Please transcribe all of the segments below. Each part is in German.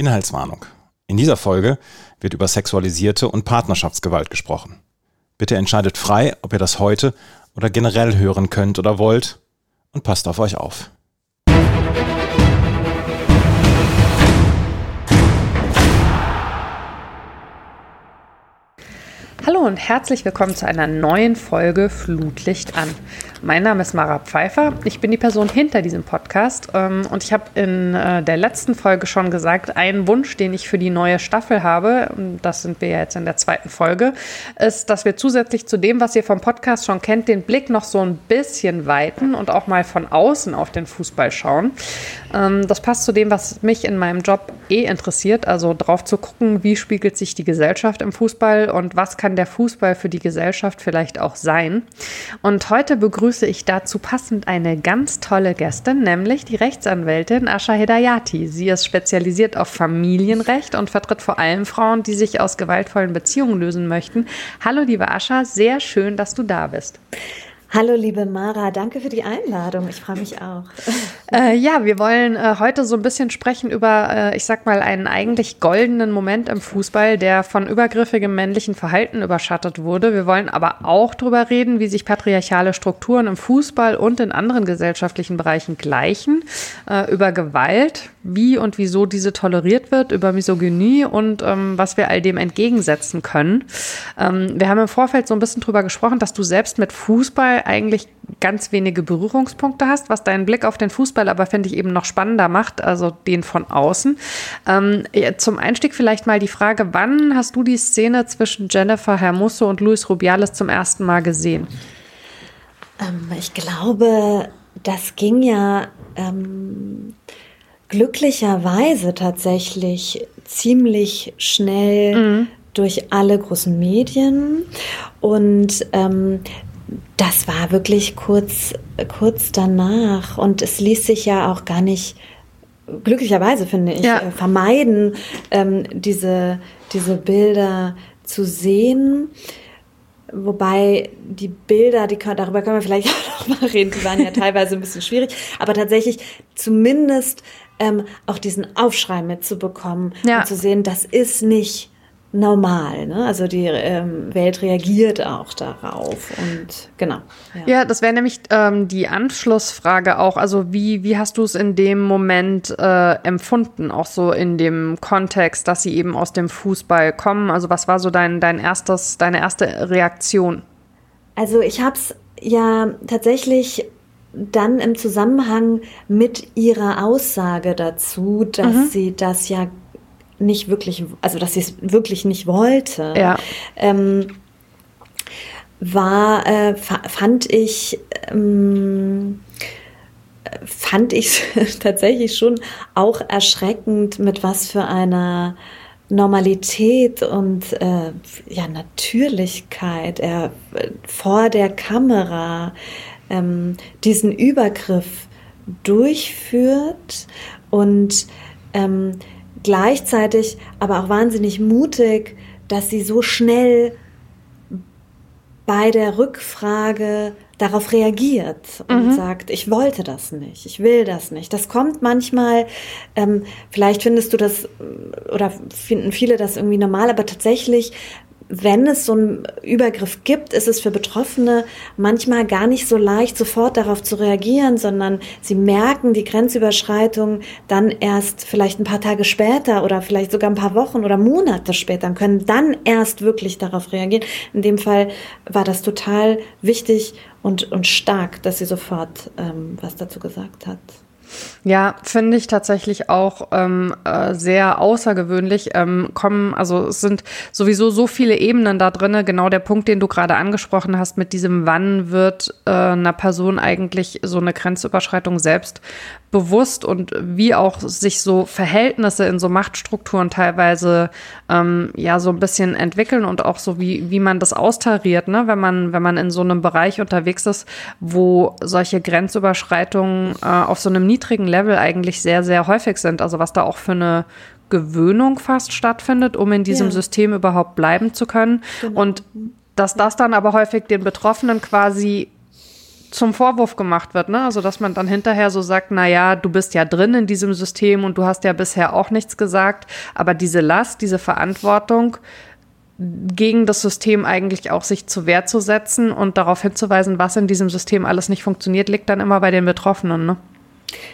Inhaltswarnung. In dieser Folge wird über sexualisierte und Partnerschaftsgewalt gesprochen. Bitte entscheidet frei, ob ihr das heute oder generell hören könnt oder wollt und passt auf euch auf. Hallo und herzlich willkommen zu einer neuen Folge Flutlicht an. Mein Name ist Mara Pfeiffer. Ich bin die Person hinter diesem Podcast ähm, und ich habe in äh, der letzten Folge schon gesagt, einen Wunsch, den ich für die neue Staffel habe, das sind wir jetzt in der zweiten Folge, ist, dass wir zusätzlich zu dem, was ihr vom Podcast schon kennt, den Blick noch so ein bisschen weiten und auch mal von außen auf den Fußball schauen. Ähm, das passt zu dem, was mich in meinem Job eh interessiert, also drauf zu gucken, wie spiegelt sich die Gesellschaft im Fußball und was kann der Fußball für die Gesellschaft vielleicht auch sein. Und heute begrüße begrüße ich dazu passend eine ganz tolle Gästin, nämlich die Rechtsanwältin Asha Hedayati. Sie ist spezialisiert auf Familienrecht und vertritt vor allem Frauen, die sich aus gewaltvollen Beziehungen lösen möchten. Hallo, liebe Asha, sehr schön, dass du da bist. Hallo, liebe Mara, danke für die Einladung. Ich freue mich auch. Äh, ja, wir wollen äh, heute so ein bisschen sprechen über, äh, ich sag mal, einen eigentlich goldenen Moment im Fußball, der von übergriffigem männlichen Verhalten überschattet wurde. Wir wollen aber auch darüber reden, wie sich patriarchale Strukturen im Fußball und in anderen gesellschaftlichen Bereichen gleichen, äh, über Gewalt, wie und wieso diese toleriert wird, über Misogynie und ähm, was wir all dem entgegensetzen können. Ähm, wir haben im Vorfeld so ein bisschen drüber gesprochen, dass du selbst mit Fußball eigentlich ganz wenige Berührungspunkte hast, was deinen Blick auf den Fußball aber, finde ich, eben noch spannender macht, also den von außen. Ähm, zum Einstieg vielleicht mal die Frage, wann hast du die Szene zwischen Jennifer Hermoso und Luis Rubiales zum ersten Mal gesehen? Ähm, ich glaube, das ging ja ähm, glücklicherweise tatsächlich ziemlich schnell mhm durch alle großen Medien. Und ähm, das war wirklich kurz, kurz danach. Und es ließ sich ja auch gar nicht, glücklicherweise finde ich, ja. Äh, vermeiden, ähm, diese, diese Bilder zu sehen. Wobei die Bilder, die können, darüber können wir vielleicht auch noch mal reden, die waren ja teilweise ein bisschen schwierig, aber tatsächlich zumindest ähm, auch diesen Aufschrei mitzubekommen ja. und zu sehen, das ist nicht normal. Ne? Also die ähm, Welt reagiert auch darauf und genau. Ja, ja das wäre nämlich ähm, die Anschlussfrage auch. Also wie, wie hast du es in dem Moment äh, empfunden, auch so in dem Kontext, dass sie eben aus dem Fußball kommen? Also was war so dein, dein erstes, deine erste Reaktion? Also ich habe es ja tatsächlich dann im Zusammenhang mit ihrer Aussage dazu, dass mhm. sie das ja nicht wirklich, also dass sie es wirklich nicht wollte, ja. ähm, war, äh, fand ich, ähm, fand ich tatsächlich schon auch erschreckend, mit was für einer Normalität und äh, ja, Natürlichkeit er vor der Kamera ähm, diesen Übergriff durchführt und ähm, gleichzeitig aber auch wahnsinnig mutig, dass sie so schnell bei der Rückfrage darauf reagiert und mhm. sagt, ich wollte das nicht, ich will das nicht. Das kommt manchmal, ähm, vielleicht findest du das oder finden viele das irgendwie normal, aber tatsächlich wenn es so einen Übergriff gibt, ist es für Betroffene manchmal gar nicht so leicht, sofort darauf zu reagieren, sondern sie merken die Grenzüberschreitung dann erst vielleicht ein paar Tage später oder vielleicht sogar ein paar Wochen oder Monate später und können dann erst wirklich darauf reagieren. In dem Fall war das total wichtig und, und stark, dass sie sofort ähm, was dazu gesagt hat. Ja, finde ich tatsächlich auch ähm, äh, sehr außergewöhnlich. Ähm, kommen, also es sind sowieso so viele Ebenen da drin. Genau der Punkt, den du gerade angesprochen hast, mit diesem, wann wird äh, einer Person eigentlich so eine Grenzüberschreitung selbst bewusst und wie auch sich so Verhältnisse in so Machtstrukturen teilweise ähm, ja so ein bisschen entwickeln und auch so wie wie man das austariert, ne, wenn man wenn man in so einem Bereich unterwegs ist, wo solche Grenzüberschreitungen äh, auf so einem niedrigen Level eigentlich sehr sehr häufig sind, also was da auch für eine Gewöhnung fast stattfindet, um in diesem ja. System überhaupt bleiben zu können genau. und dass das dann aber häufig den Betroffenen quasi zum Vorwurf gemacht wird, ne? Also dass man dann hinterher so sagt, na ja, du bist ja drin in diesem System und du hast ja bisher auch nichts gesagt, aber diese Last, diese Verantwortung gegen das System eigentlich auch sich zur Wehr zu setzen und darauf hinzuweisen, was in diesem System alles nicht funktioniert, liegt dann immer bei den Betroffenen, ne?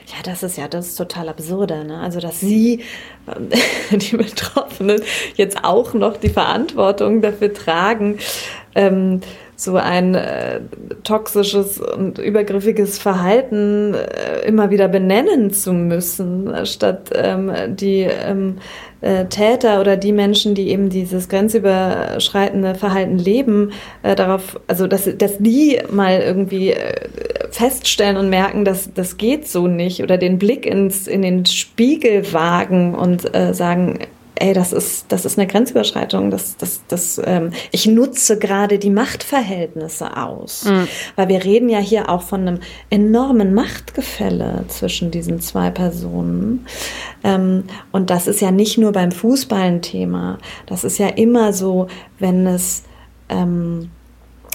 Ja, das ist ja das ist total absurde. Ne? Also, dass Sie, die Betroffenen, jetzt auch noch die Verantwortung dafür tragen, ähm, so ein äh, toxisches und übergriffiges Verhalten äh, immer wieder benennen zu müssen, statt ähm, die ähm, äh, Täter oder die Menschen, die eben dieses grenzüberschreitende Verhalten leben, äh, darauf, also dass, dass die mal irgendwie äh, feststellen und merken, dass das geht so nicht oder den Blick ins, in den Spiegel wagen und äh, sagen, ey, das ist, das ist eine Grenzüberschreitung, das, das, das, ähm, ich nutze gerade die Machtverhältnisse aus. Mhm. Weil wir reden ja hier auch von einem enormen Machtgefälle zwischen diesen zwei Personen. Ähm, und das ist ja nicht nur beim Fußball ein Thema. Das ist ja immer so, wenn es, ähm,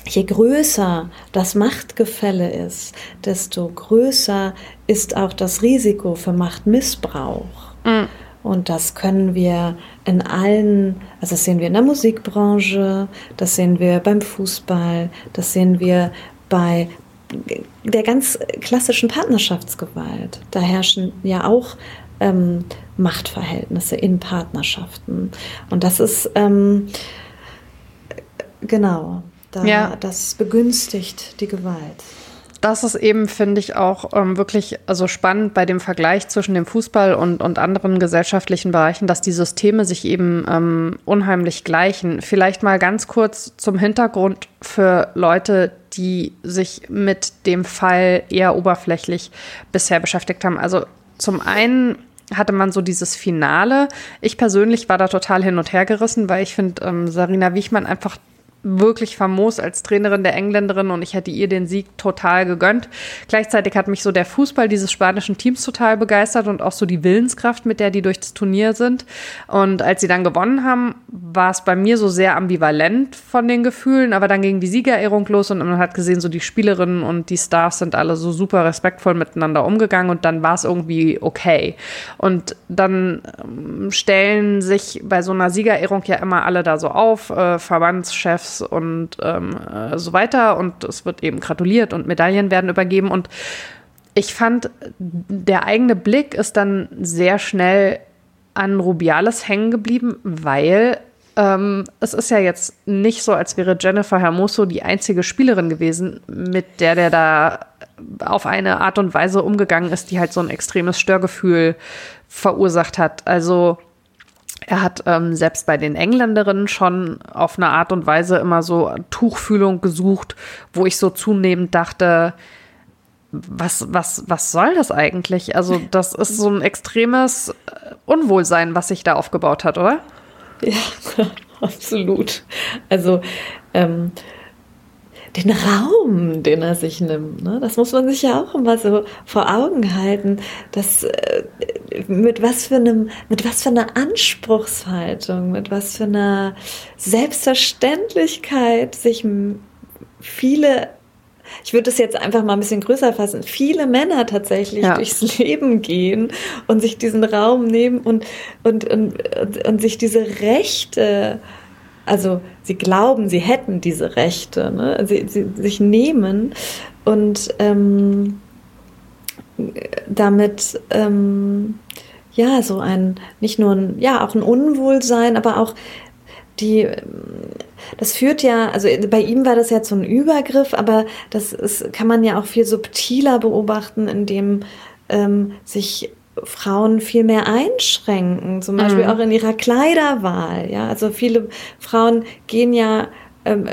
Je größer das Machtgefälle ist, desto größer ist auch das Risiko für Machtmissbrauch. Mhm. Und das können wir in allen, also das sehen wir in der Musikbranche, das sehen wir beim Fußball, das sehen wir bei der ganz klassischen Partnerschaftsgewalt. Da herrschen ja auch ähm, Machtverhältnisse in Partnerschaften. Und das ist ähm, genau, da, ja. das begünstigt die Gewalt das ist eben, finde ich, auch ähm, wirklich also spannend bei dem Vergleich zwischen dem Fußball und, und anderen gesellschaftlichen Bereichen, dass die Systeme sich eben ähm, unheimlich gleichen. Vielleicht mal ganz kurz zum Hintergrund für Leute, die sich mit dem Fall eher oberflächlich bisher beschäftigt haben. Also zum einen hatte man so dieses Finale. Ich persönlich war da total hin und her gerissen, weil ich finde, ähm, Sarina Wiechmann einfach wirklich famos als Trainerin der Engländerin und ich hätte ihr den Sieg total gegönnt. Gleichzeitig hat mich so der Fußball dieses spanischen Teams total begeistert und auch so die Willenskraft, mit der die durch das Turnier sind. Und als sie dann gewonnen haben, war es bei mir so sehr ambivalent von den Gefühlen, aber dann ging die Siegerehrung los und man hat gesehen, so die Spielerinnen und die Stars sind alle so super respektvoll miteinander umgegangen und dann war es irgendwie okay. Und dann ähm, stellen sich bei so einer Siegerehrung ja immer alle da so auf, äh, Verbandschefs, und ähm, äh, so weiter. Und es wird eben gratuliert und Medaillen werden übergeben. Und ich fand, der eigene Blick ist dann sehr schnell an Rubiales hängen geblieben, weil ähm, es ist ja jetzt nicht so, als wäre Jennifer Hermoso die einzige Spielerin gewesen, mit der der da auf eine Art und Weise umgegangen ist, die halt so ein extremes Störgefühl verursacht hat. Also er hat ähm, selbst bei den Engländerinnen schon auf eine Art und Weise immer so Tuchfühlung gesucht, wo ich so zunehmend dachte, was, was, was soll das eigentlich? Also, das ist so ein extremes äh, Unwohlsein, was sich da aufgebaut hat, oder? Ja, absolut. Also, ähm, den Raum, den er sich nimmt. Ne? Das muss man sich ja auch immer so vor Augen halten, dass äh, mit was für einem, mit was für einer Anspruchshaltung, mit was für einer Selbstverständlichkeit sich viele ich würde es jetzt einfach mal ein bisschen größer fassen, viele Männer tatsächlich ja. durchs Leben gehen und sich diesen Raum nehmen und, und, und, und, und sich diese Rechte also sie glauben, sie hätten diese Rechte, ne? sie, sie sich nehmen und ähm, damit ähm, ja so ein nicht nur ein ja auch ein Unwohlsein, aber auch die das führt ja, also bei ihm war das jetzt so ein Übergriff, aber das ist, kann man ja auch viel subtiler beobachten, indem ähm, sich Frauen viel mehr einschränken, zum Beispiel mhm. auch in ihrer Kleiderwahl. Ja, also viele Frauen gehen ja ähm,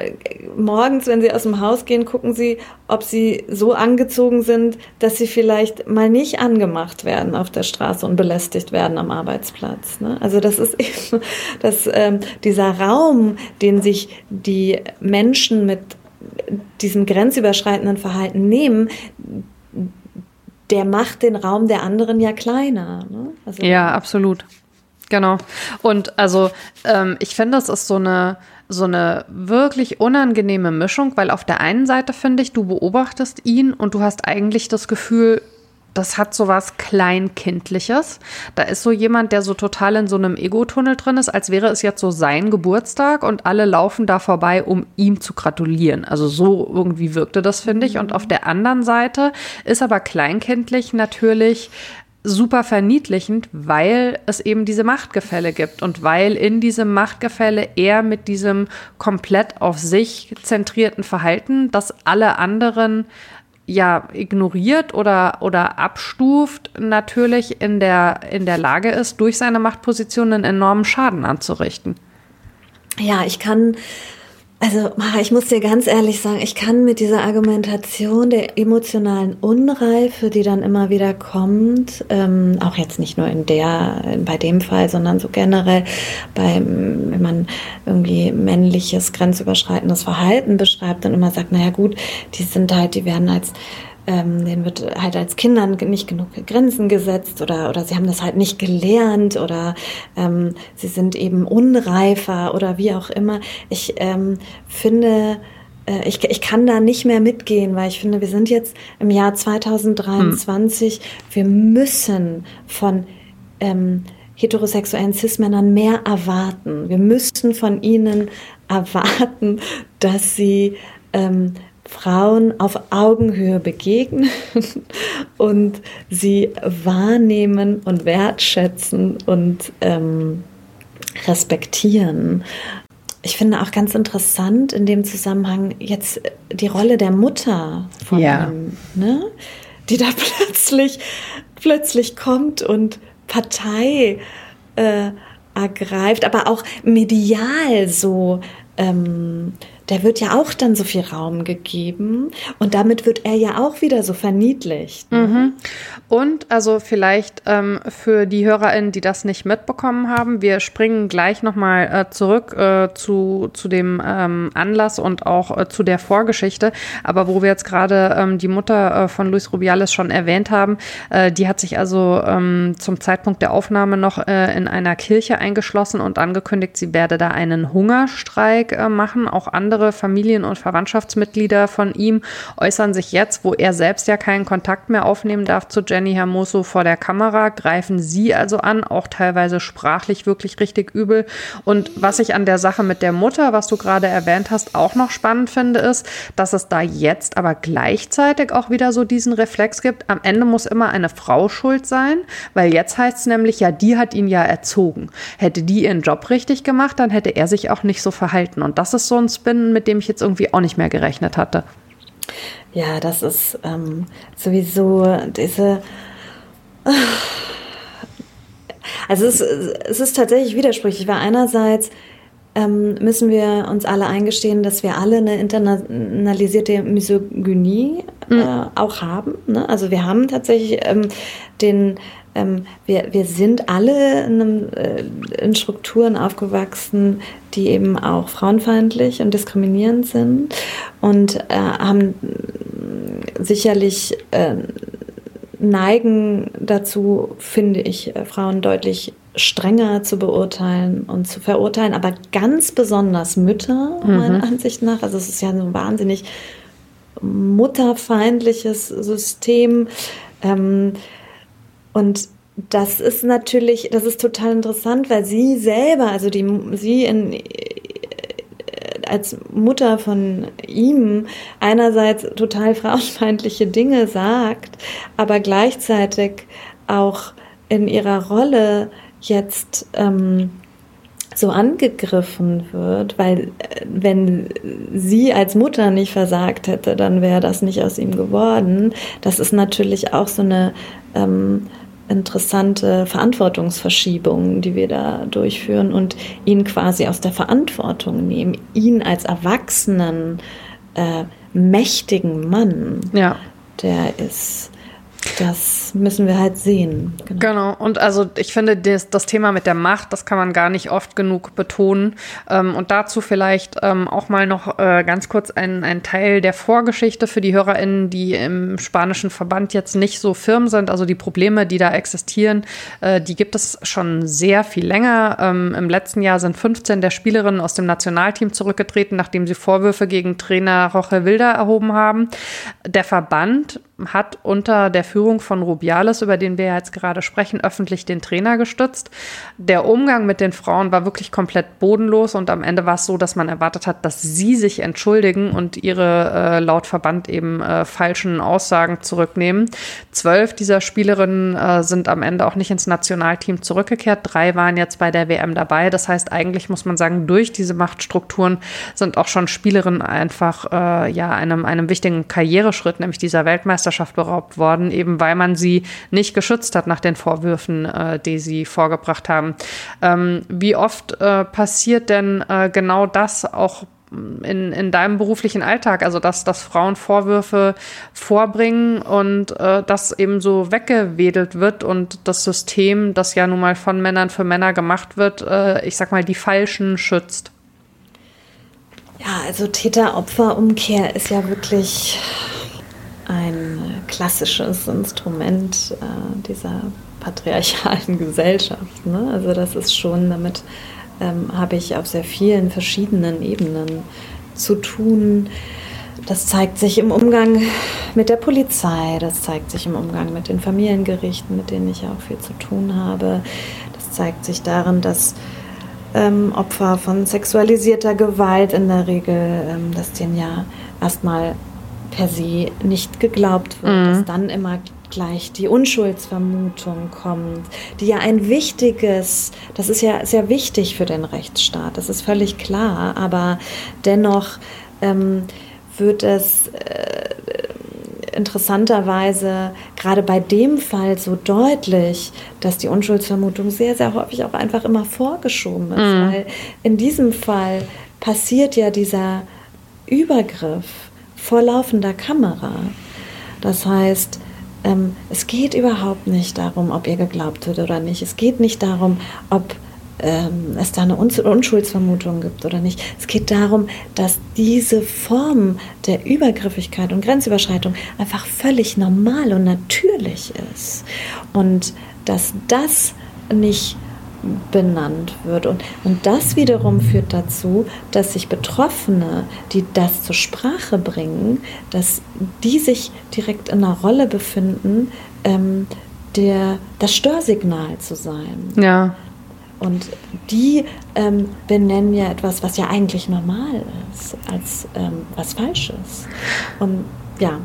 morgens, wenn sie aus dem Haus gehen, gucken sie, ob sie so angezogen sind, dass sie vielleicht mal nicht angemacht werden auf der Straße und belästigt werden am Arbeitsplatz. Ne? Also das ist eben, dass ähm, dieser Raum, den sich die Menschen mit diesem grenzüberschreitenden Verhalten nehmen, der macht den Raum der anderen ja kleiner. Ne? Also, ja, absolut. Genau. Und also ähm, ich finde, das ist so eine so eine wirklich unangenehme Mischung, weil auf der einen Seite finde ich, du beobachtest ihn und du hast eigentlich das Gefühl, das hat so was Kleinkindliches. Da ist so jemand, der so total in so einem Ego-Tunnel drin ist, als wäre es jetzt so sein Geburtstag und alle laufen da vorbei, um ihm zu gratulieren. Also so irgendwie wirkte das, finde ich. Und auf der anderen Seite ist aber kleinkindlich natürlich super verniedlichend, weil es eben diese Machtgefälle gibt und weil in diesem Machtgefälle er mit diesem komplett auf sich zentrierten Verhalten, das alle anderen ja ignoriert oder oder abstuft, natürlich in der in der Lage ist, durch seine Machtposition einen enormen Schaden anzurichten. Ja, ich kann also, ich muss dir ganz ehrlich sagen, ich kann mit dieser Argumentation der emotionalen Unreife, die dann immer wieder kommt, ähm, auch jetzt nicht nur in der, bei dem Fall, sondern so generell, beim, wenn man irgendwie männliches, grenzüberschreitendes Verhalten beschreibt und immer sagt, naja gut, die sind halt, die werden als ähm, denen wird halt als Kindern nicht genug Grenzen gesetzt oder, oder sie haben das halt nicht gelernt oder ähm, sie sind eben unreifer oder wie auch immer. Ich ähm, finde, äh, ich, ich kann da nicht mehr mitgehen, weil ich finde, wir sind jetzt im Jahr 2023, hm. wir müssen von ähm, heterosexuellen Cis-Männern mehr erwarten. Wir müssen von ihnen erwarten, dass sie ähm, Frauen auf Augenhöhe begegnen und sie wahrnehmen und wertschätzen und ähm, respektieren. Ich finde auch ganz interessant in dem Zusammenhang jetzt die Rolle der Mutter von ja. ihm, ne? die da plötzlich, plötzlich kommt und Partei äh, ergreift, aber auch medial so ähm, der wird ja auch dann so viel Raum gegeben und damit wird er ja auch wieder so verniedlicht. Ne? Mhm. Und also vielleicht ähm, für die HörerInnen, die das nicht mitbekommen haben, wir springen gleich nochmal äh, zurück äh, zu, zu dem ähm, Anlass und auch äh, zu der Vorgeschichte. Aber wo wir jetzt gerade ähm, die Mutter äh, von Luis Rubiales schon erwähnt haben, äh, die hat sich also ähm, zum Zeitpunkt der Aufnahme noch äh, in einer Kirche eingeschlossen und angekündigt, sie werde da einen Hungerstreik machen. Auch andere andere Familien- und Verwandtschaftsmitglieder von ihm äußern sich jetzt, wo er selbst ja keinen Kontakt mehr aufnehmen darf zu Jenny Hermoso vor der Kamera, greifen sie also an, auch teilweise sprachlich wirklich richtig übel. Und was ich an der Sache mit der Mutter, was du gerade erwähnt hast, auch noch spannend finde, ist, dass es da jetzt aber gleichzeitig auch wieder so diesen Reflex gibt, am Ende muss immer eine Frau schuld sein, weil jetzt heißt es nämlich, ja, die hat ihn ja erzogen. Hätte die ihren Job richtig gemacht, dann hätte er sich auch nicht so verhalten. Und das ist so ein Spin, mit dem ich jetzt irgendwie auch nicht mehr gerechnet hatte. Ja, das ist ähm, sowieso diese. Also es, es ist tatsächlich widersprüchlich, weil einerseits ähm, müssen wir uns alle eingestehen, dass wir alle eine internalisierte Misogynie äh, mhm. auch haben. Ne? Also wir haben tatsächlich ähm, den ähm, wir, wir sind alle in, einem, äh, in, Strukturen aufgewachsen, die eben auch frauenfeindlich und diskriminierend sind und äh, haben sicherlich äh, neigen dazu, finde ich, äh, Frauen deutlich strenger zu beurteilen und zu verurteilen, aber ganz besonders Mütter, mhm. meiner Ansicht nach. Also es ist ja so ein wahnsinnig mutterfeindliches System. Ähm, und das ist natürlich, das ist total interessant, weil sie selber, also die, sie in, als Mutter von ihm einerseits total frauenfeindliche Dinge sagt, aber gleichzeitig auch in ihrer Rolle jetzt ähm, so angegriffen wird, weil äh, wenn sie als Mutter nicht versagt hätte, dann wäre das nicht aus ihm geworden. Das ist natürlich auch so eine ähm, interessante Verantwortungsverschiebung, die wir da durchführen und ihn quasi aus der Verantwortung nehmen, ihn als erwachsenen, äh, mächtigen Mann, ja. der ist das müssen wir halt sehen. Genau. genau. Und also ich finde, das, das, Thema mit der Macht, das kann man gar nicht oft genug betonen. Ähm, und dazu vielleicht ähm, auch mal noch äh, ganz kurz ein, ein Teil der Vorgeschichte für die HörerInnen, die im spanischen Verband jetzt nicht so firm sind. Also die Probleme, die da existieren, äh, die gibt es schon sehr viel länger. Ähm, Im letzten Jahr sind 15 der Spielerinnen aus dem Nationalteam zurückgetreten, nachdem sie Vorwürfe gegen Trainer Roche Wilder erhoben haben. Der Verband hat unter der Führung von Rubiales, über den wir jetzt gerade sprechen, öffentlich den Trainer gestützt. Der Umgang mit den Frauen war wirklich komplett bodenlos und am Ende war es so, dass man erwartet hat, dass sie sich entschuldigen und ihre äh, laut Verband eben äh, falschen Aussagen zurücknehmen. Zwölf dieser Spielerinnen äh, sind am Ende auch nicht ins Nationalteam zurückgekehrt. Drei waren jetzt bei der WM dabei. Das heißt, eigentlich muss man sagen, durch diese Machtstrukturen sind auch schon Spielerinnen einfach äh, ja einem, einem wichtigen Karriereschritt, nämlich dieser Weltmeisterschaft Meisterschaft beraubt worden, eben weil man sie nicht geschützt hat nach den Vorwürfen, äh, die sie vorgebracht haben. Ähm, wie oft äh, passiert denn äh, genau das auch in, in deinem beruflichen Alltag, also dass, dass Frauen Vorwürfe vorbringen und äh, das eben so weggewedelt wird und das System, das ja nun mal von Männern für Männer gemacht wird, äh, ich sag mal, die Falschen schützt. Ja, also Täter-Opfer-Umkehr ist ja wirklich ein klassisches Instrument äh, dieser patriarchalen Gesellschaft. Ne? Also das ist schon, damit ähm, habe ich auf sehr vielen verschiedenen Ebenen zu tun. Das zeigt sich im Umgang mit der Polizei, das zeigt sich im Umgang mit den Familiengerichten, mit denen ich auch viel zu tun habe. Das zeigt sich darin, dass ähm, Opfer von sexualisierter Gewalt in der Regel, ähm, dass denen ja erstmal per se nicht geglaubt wird, mhm. dass dann immer gleich die Unschuldsvermutung kommt, die ja ein wichtiges, das ist ja sehr wichtig für den Rechtsstaat, das ist völlig klar, aber dennoch ähm, wird es äh, interessanterweise gerade bei dem Fall so deutlich, dass die Unschuldsvermutung sehr, sehr häufig auch einfach immer vorgeschoben ist, mhm. weil in diesem Fall passiert ja dieser Übergriff vor laufender Kamera. Das heißt, ähm, es geht überhaupt nicht darum, ob ihr geglaubt wird oder nicht. Es geht nicht darum, ob ähm, es da eine Unschuldsvermutung gibt oder nicht. Es geht darum, dass diese Form der Übergriffigkeit und Grenzüberschreitung einfach völlig normal und natürlich ist. Und dass das nicht benannt wird. Und, und das wiederum führt dazu, dass sich Betroffene, die das zur Sprache bringen, dass die sich direkt in einer Rolle befinden, ähm, der, das Störsignal zu sein. Ja. Und die ähm, benennen ja etwas, was ja eigentlich normal ist, als ähm, was Falsches. Und ja,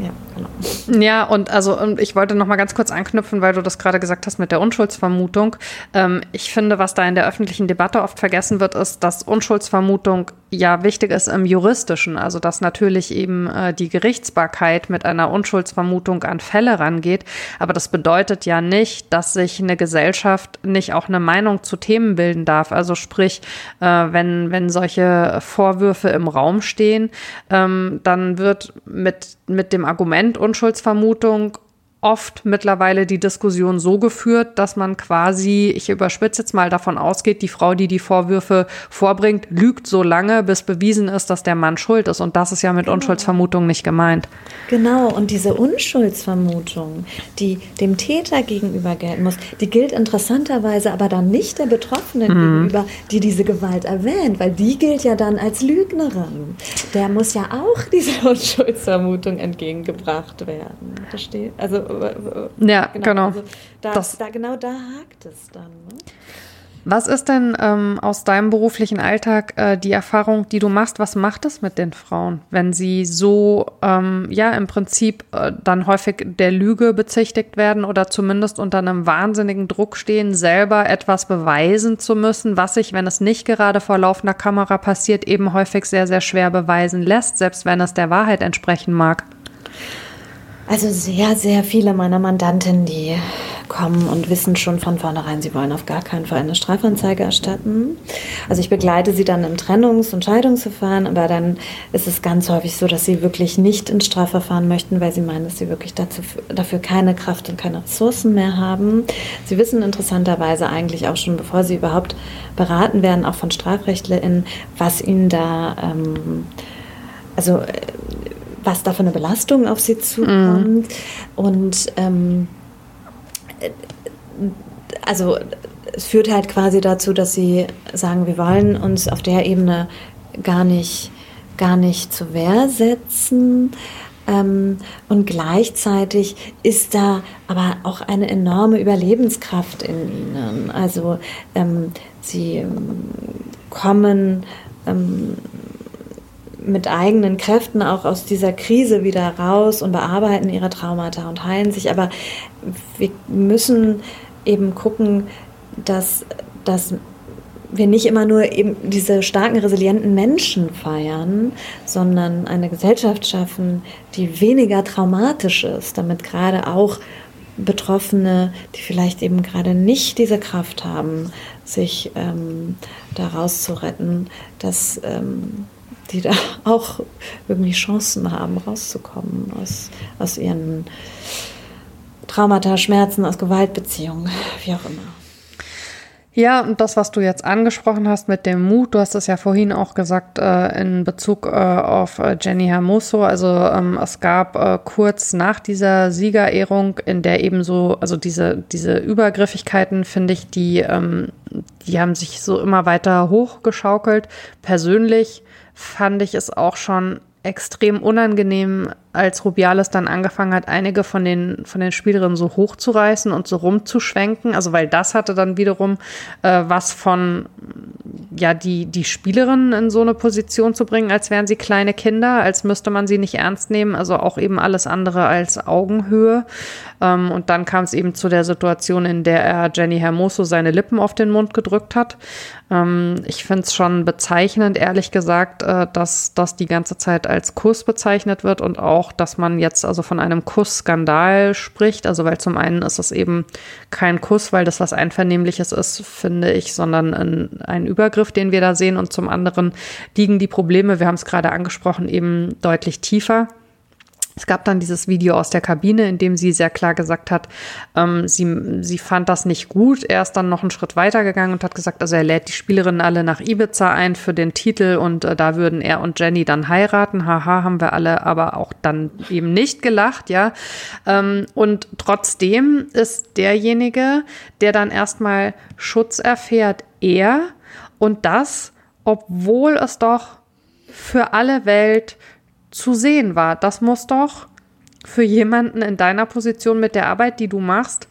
ja, genau. Ja, und also und ich wollte noch mal ganz kurz anknüpfen, weil du das gerade gesagt hast mit der Unschuldsvermutung. Ähm, ich finde, was da in der öffentlichen Debatte oft vergessen wird, ist, dass Unschuldsvermutung ja wichtig ist im juristischen, also dass natürlich eben äh, die Gerichtsbarkeit mit einer Unschuldsvermutung an Fälle rangeht, aber das bedeutet ja nicht, dass sich eine Gesellschaft nicht auch eine Meinung zu Themen bilden darf. Also sprich, äh, wenn wenn solche Vorwürfe im Raum stehen, ähm, dann wird mit mit dem Argument Unschuldsvermutung oft mittlerweile die Diskussion so geführt, dass man quasi, ich überspitze jetzt mal davon ausgeht, die Frau, die die Vorwürfe vorbringt, lügt so lange, bis bewiesen ist, dass der Mann schuld ist. Und das ist ja mit genau. Unschuldsvermutung nicht gemeint. Genau, und diese Unschuldsvermutung, die dem Täter gegenüber gelten muss, die gilt interessanterweise aber dann nicht der Betroffenen mhm. gegenüber, die diese Gewalt erwähnt, weil die gilt ja dann als Lügnerin. Der muss ja auch dieser Unschuldsvermutung entgegengebracht werden. Versteht? Also ja, genau. genau. Also da, das, da, genau da hakt es dann. Ne? Was ist denn ähm, aus deinem beruflichen Alltag äh, die Erfahrung, die du machst? Was macht es mit den Frauen, wenn sie so, ähm, ja, im Prinzip äh, dann häufig der Lüge bezichtigt werden oder zumindest unter einem wahnsinnigen Druck stehen, selber etwas beweisen zu müssen, was sich, wenn es nicht gerade vor laufender Kamera passiert, eben häufig sehr, sehr schwer beweisen lässt, selbst wenn es der Wahrheit entsprechen mag? Also sehr, sehr viele meiner Mandanten, die kommen und wissen schon von vornherein, sie wollen auf gar keinen Fall eine Strafanzeige erstatten. Also ich begleite sie dann im Trennungs- und Scheidungsverfahren, aber dann ist es ganz häufig so, dass sie wirklich nicht ins Strafverfahren möchten, weil sie meinen, dass sie wirklich dazu, dafür keine Kraft und keine Ressourcen mehr haben. Sie wissen interessanterweise eigentlich auch schon, bevor sie überhaupt beraten werden, auch von StrafrechtlerInnen, was ihnen da, ähm, also äh, was da für eine Belastung auf sie zukommt. Mhm. Und ähm, also es führt halt quasi dazu, dass sie sagen, wir wollen uns auf der Ebene gar nicht, gar nicht zur Wehr setzen. Ähm, und gleichzeitig ist da aber auch eine enorme Überlebenskraft in ihnen. Also ähm, sie ähm, kommen ähm, mit eigenen Kräften auch aus dieser Krise wieder raus und bearbeiten ihre Traumata und heilen sich. Aber wir müssen eben gucken, dass, dass wir nicht immer nur eben diese starken, resilienten Menschen feiern, sondern eine Gesellschaft schaffen, die weniger traumatisch ist, damit gerade auch Betroffene, die vielleicht eben gerade nicht diese Kraft haben, sich ähm, daraus zu retten, dass ähm, die da auch irgendwie Chancen haben, rauszukommen aus, aus ihren Traumata, Schmerzen, aus Gewaltbeziehungen, wie auch immer. Ja, und das, was du jetzt angesprochen hast mit dem Mut, du hast es ja vorhin auch gesagt äh, in Bezug äh, auf äh, Jenny Hermoso. Also ähm, es gab äh, kurz nach dieser Siegerehrung, in der eben so, also diese, diese Übergriffigkeiten, finde ich, die, ähm, die haben sich so immer weiter hochgeschaukelt. Persönlich fand ich es auch schon extrem unangenehm, als Rubiales dann angefangen hat, einige von den, von den Spielerinnen so hochzureißen und so rumzuschwenken. Also, weil das hatte dann wiederum äh, was von, ja, die, die Spielerinnen in so eine Position zu bringen, als wären sie kleine Kinder, als müsste man sie nicht ernst nehmen. Also auch eben alles andere als Augenhöhe. Ähm, und dann kam es eben zu der Situation, in der er Jenny Hermoso seine Lippen auf den Mund gedrückt hat. Ähm, ich finde es schon bezeichnend, ehrlich gesagt, äh, dass das die ganze Zeit als Kuss bezeichnet wird und auch, dass man jetzt also von einem Kussskandal spricht. Also weil zum einen ist es eben kein Kuss, weil das was Einvernehmliches ist, finde ich, sondern ein, ein Übergriff, den wir da sehen. Und zum anderen liegen die Probleme, wir haben es gerade angesprochen, eben deutlich tiefer. Es gab dann dieses Video aus der Kabine, in dem sie sehr klar gesagt hat, ähm, sie, sie fand das nicht gut. Er ist dann noch einen Schritt weiter gegangen und hat gesagt, also er lädt die Spielerinnen alle nach Ibiza ein für den Titel und äh, da würden er und Jenny dann heiraten. Haha, haben wir alle aber auch dann eben nicht gelacht, ja. Ähm, und trotzdem ist derjenige, der dann erstmal Schutz erfährt, er und das, obwohl es doch für alle Welt zu sehen war. Das muss doch für jemanden in deiner Position mit der Arbeit, die du machst,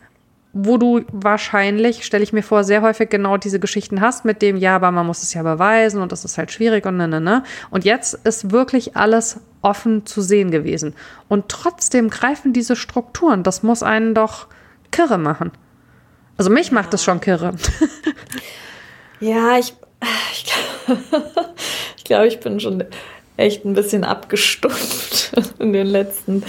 wo du wahrscheinlich, stelle ich mir vor, sehr häufig genau diese Geschichten hast mit dem, ja, aber man muss es ja beweisen und das ist halt schwierig und ne, ne, ne. Und jetzt ist wirklich alles offen zu sehen gewesen. Und trotzdem greifen diese Strukturen. Das muss einen doch kirre machen. Also mich macht es schon kirre. Ja, ich, ich, ich glaube, ich bin schon echt ein bisschen abgestumpft in den letzten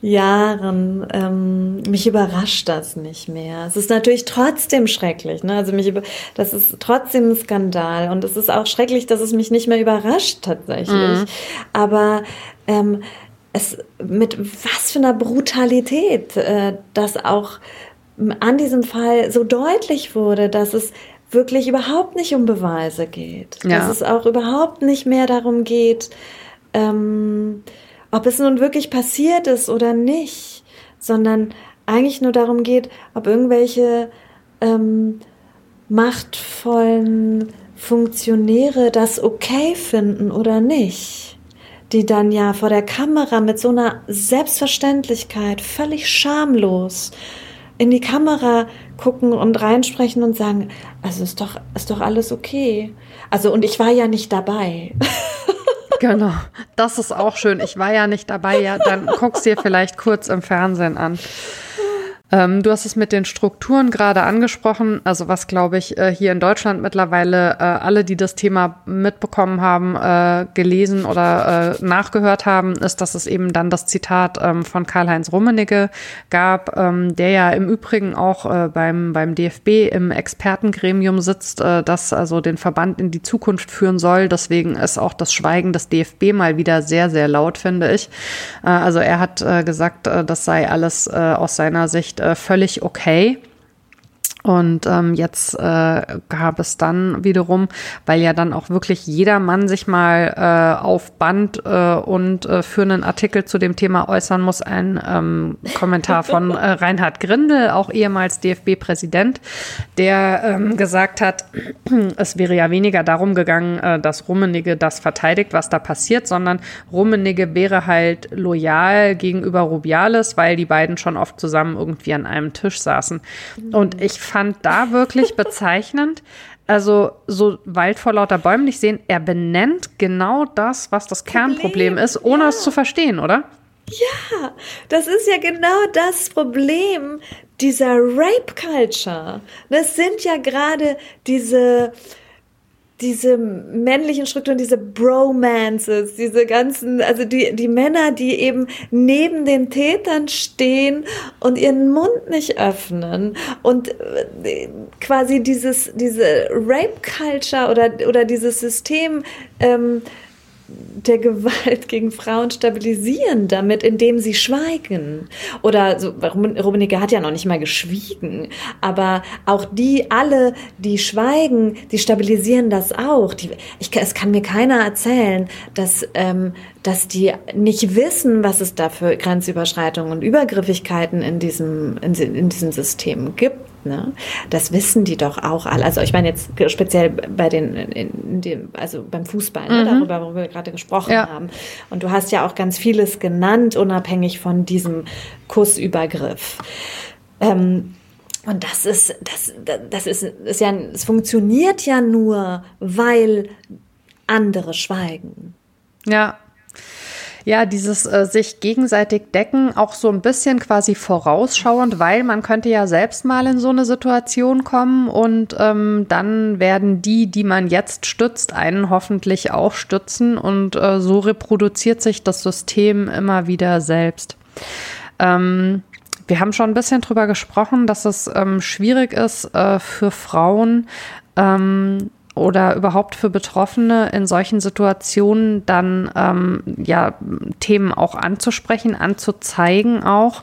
Jahren. Ähm, mich überrascht das nicht mehr. Es ist natürlich trotzdem schrecklich. Ne? Also mich über, das ist trotzdem ein Skandal und es ist auch schrecklich, dass es mich nicht mehr überrascht tatsächlich. Mhm. Aber ähm, es mit was für einer Brutalität, äh, das auch an diesem Fall so deutlich wurde, dass es wirklich überhaupt nicht um Beweise geht. Ja. Dass es auch überhaupt nicht mehr darum geht, ähm, ob es nun wirklich passiert ist oder nicht, sondern eigentlich nur darum geht, ob irgendwelche ähm, machtvollen Funktionäre das okay finden oder nicht, die dann ja vor der Kamera mit so einer Selbstverständlichkeit völlig schamlos in die Kamera gucken und reinsprechen und sagen, also ist doch, ist doch alles okay. Also, und ich war ja nicht dabei. Genau, das ist auch schön. Ich war ja nicht dabei, ja, dann guckst dir vielleicht kurz im Fernsehen an. Ähm, du hast es mit den Strukturen gerade angesprochen. Also was, glaube ich, äh, hier in Deutschland mittlerweile äh, alle, die das Thema mitbekommen haben, äh, gelesen oder äh, nachgehört haben, ist, dass es eben dann das Zitat ähm, von Karl-Heinz Rummenigge gab, ähm, der ja im Übrigen auch äh, beim, beim DFB im Expertengremium sitzt, das also den Verband in die Zukunft führen soll. Deswegen ist auch das Schweigen des DFB mal wieder sehr, sehr laut, finde ich. also er hat gesagt, das sei alles aus seiner Sicht völlig okay. Und ähm, jetzt äh, gab es dann wiederum, weil ja dann auch wirklich jeder Mann sich mal äh, auf Band äh, und äh, für einen Artikel zu dem Thema äußern muss, ein ähm, Kommentar von äh, Reinhard Grindel, auch ehemals DFB-Präsident, der ähm, gesagt hat, es wäre ja weniger darum gegangen, äh, dass Rummenigge das verteidigt, was da passiert, sondern Rummenigge wäre halt loyal gegenüber Rubiales, weil die beiden schon oft zusammen irgendwie an einem Tisch saßen. Und ich fand da wirklich bezeichnend. Also so Wald vor lauter Bäumen nicht sehen. Er benennt genau das, was das Problem, Kernproblem ist, ohne ja. es zu verstehen, oder? Ja, das ist ja genau das Problem dieser Rape Culture. Das sind ja gerade diese diese männlichen Strukturen, diese Bromances, diese ganzen, also die, die Männer, die eben neben den Tätern stehen und ihren Mund nicht öffnen und äh, quasi dieses, diese Rape Culture oder, oder dieses System, ähm, der Gewalt gegen Frauen stabilisieren damit, indem sie schweigen. Oder so, Rummenigge hat ja noch nicht mal geschwiegen, aber auch die alle, die schweigen, die stabilisieren das auch. Die, ich, es kann mir keiner erzählen, dass, ähm, dass die nicht wissen, was es da für Grenzüberschreitungen und Übergriffigkeiten in diesem, in, in diesem System gibt. Ne? Das wissen die doch auch alle. Also ich meine jetzt speziell bei den, in dem, also beim Fußball, ne? mhm. darüber, worüber wir gerade gesprochen ja. haben. Und du hast ja auch ganz vieles genannt, unabhängig von diesem Kussübergriff. Ähm, und das ist, das, das ist, ist ja, es funktioniert ja nur, weil andere schweigen. Ja, ja, dieses äh, sich gegenseitig decken, auch so ein bisschen quasi vorausschauend, weil man könnte ja selbst mal in so eine Situation kommen und ähm, dann werden die, die man jetzt stützt, einen hoffentlich auch stützen und äh, so reproduziert sich das System immer wieder selbst. Ähm, wir haben schon ein bisschen drüber gesprochen, dass es ähm, schwierig ist äh, für Frauen, ähm, oder überhaupt für Betroffene in solchen Situationen dann ähm, ja Themen auch anzusprechen, anzuzeigen auch.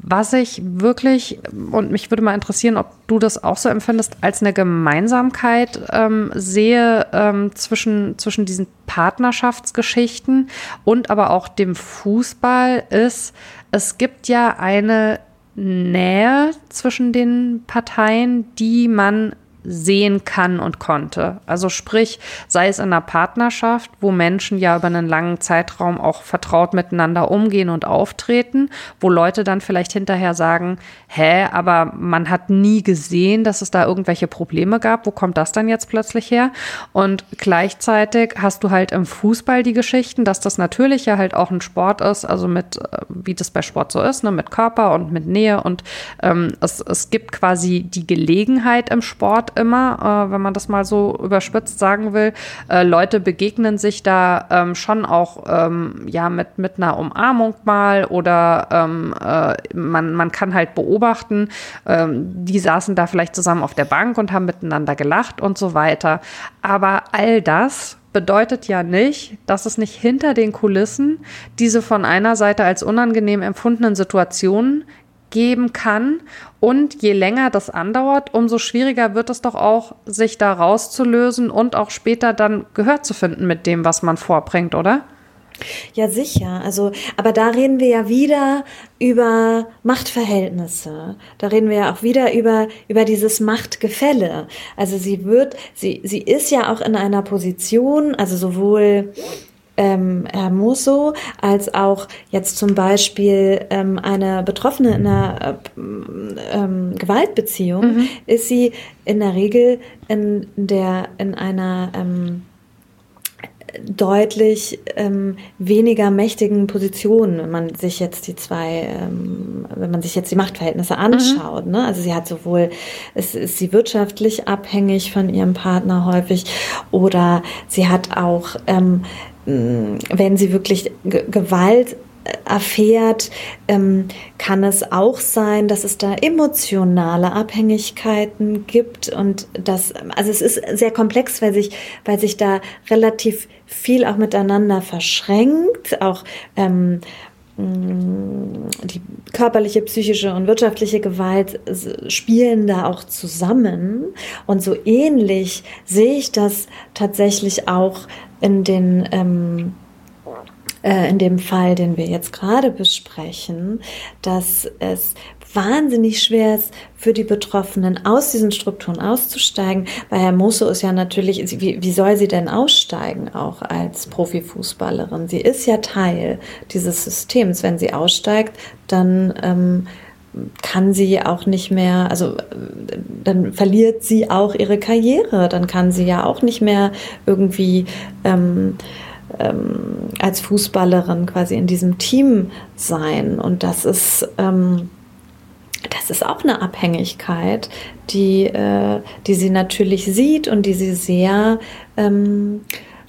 Was ich wirklich, und mich würde mal interessieren, ob du das auch so empfindest, als eine Gemeinsamkeit ähm, sehe ähm, zwischen, zwischen diesen Partnerschaftsgeschichten und aber auch dem Fußball ist, es gibt ja eine Nähe zwischen den Parteien, die man sehen kann und konnte. Also sprich, sei es in einer Partnerschaft, wo Menschen ja über einen langen Zeitraum auch vertraut miteinander umgehen und auftreten, wo Leute dann vielleicht hinterher sagen, hä, aber man hat nie gesehen, dass es da irgendwelche Probleme gab. Wo kommt das dann jetzt plötzlich her? Und gleichzeitig hast du halt im Fußball die Geschichten, dass das natürlich ja halt auch ein Sport ist, also mit, äh, wie das bei Sport so ist, ne, mit Körper und mit Nähe und ähm, es, es gibt quasi die Gelegenheit im Sport immer, äh, wenn man das mal so überspitzt sagen will. Äh, Leute begegnen sich da ähm, schon auch ähm, ja mit, mit einer Umarmung mal oder ähm, äh, man, man kann halt beobachten, ähm, die saßen da vielleicht zusammen auf der Bank und haben miteinander gelacht und so weiter. Aber all das bedeutet ja nicht, dass es nicht hinter den Kulissen diese von einer Seite als unangenehm empfundenen Situationen geben kann. Und je länger das andauert, umso schwieriger wird es doch auch, sich da rauszulösen und auch später dann Gehör zu finden mit dem, was man vorbringt, oder? Ja, sicher. Also, aber da reden wir ja wieder über Machtverhältnisse. Da reden wir ja auch wieder über, über dieses Machtgefälle. Also sie wird, sie, sie ist ja auch in einer Position, also sowohl ähm, Herr Musso als auch jetzt zum Beispiel ähm, eine Betroffene in einer äh, ähm, Gewaltbeziehung, mhm. ist sie in der Regel in der in einer ähm, deutlich ähm, weniger mächtigen Positionen, wenn man sich jetzt die zwei, ähm, wenn man sich jetzt die Machtverhältnisse anschaut. Mhm. Ne? Also sie hat sowohl, es ist sie wirtschaftlich abhängig von ihrem Partner häufig oder sie hat auch, ähm, wenn sie wirklich G Gewalt erfährt, ähm, kann es auch sein, dass es da emotionale Abhängigkeiten gibt und das, also es ist sehr komplex, weil sich, weil sich da relativ viel auch miteinander verschränkt, auch ähm, die körperliche, psychische und wirtschaftliche Gewalt spielen da auch zusammen. Und so ähnlich sehe ich das tatsächlich auch in den ähm, äh, in dem Fall, den wir jetzt gerade besprechen, dass es wahnsinnig schwer ist für die Betroffenen, aus diesen Strukturen auszusteigen. Bei Herr Mosso ist ja natürlich, wie, wie soll sie denn aussteigen, auch als Profifußballerin? Sie ist ja Teil dieses Systems. Wenn sie aussteigt, dann ähm, kann sie auch nicht mehr, also dann verliert sie auch ihre Karriere, dann kann sie ja auch nicht mehr irgendwie ähm, ähm, als Fußballerin quasi in diesem Team sein. Und das ist, ähm, das ist auch eine Abhängigkeit, die, äh, die sie natürlich sieht und die sie sehr ähm,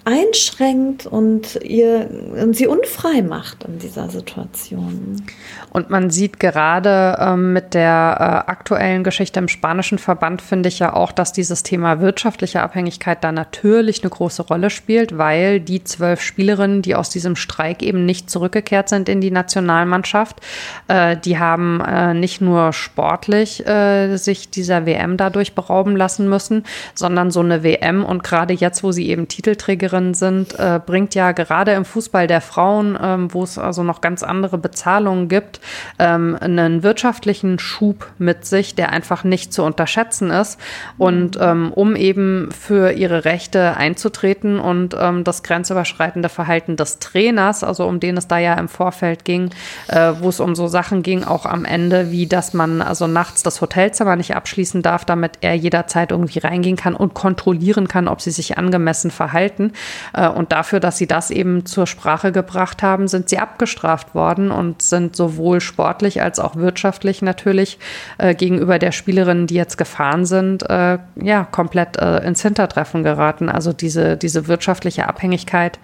einschränkt und ihr und sie unfrei macht in dieser Situation. Und man sieht gerade ähm, mit der äh, aktuellen Geschichte im spanischen Verband, finde ich ja auch, dass dieses Thema wirtschaftliche Abhängigkeit da natürlich eine große Rolle spielt, weil die zwölf Spielerinnen, die aus diesem Streik eben nicht zurückgekehrt sind in die Nationalmannschaft, äh, die haben äh, nicht nur sportlich äh, sich dieser WM dadurch berauben lassen müssen, sondern so eine WM und gerade jetzt, wo sie eben Titelträgerin Spielerinnen sind, äh, bringt ja gerade im Fußball der Frauen, ähm, wo es also noch ganz andere Bezahlungen gibt, ähm, einen wirtschaftlichen Schub mit sich, der einfach nicht zu unterschätzen ist. Und ähm, um eben für ihre Rechte einzutreten und ähm, das grenzüberschreitende Verhalten des Trainers, also um den es da ja im Vorfeld ging, äh, wo es um so Sachen ging, auch am Ende, wie dass man also nachts das Hotelzimmer nicht abschließen darf, damit er jederzeit irgendwie reingehen kann und kontrollieren kann, ob sie sich angemessen verhalten. Äh, und dafür, dass sie das eben zur Sprache gebracht haben, sind sie abgestraft worden und sind sowohl sportlich als auch wirtschaftlich natürlich äh, gegenüber der Spielerinnen, die jetzt gefahren sind, äh, ja, komplett ins Hintertreffen geraten. Also diese, diese wirtschaftliche Abhängigkeit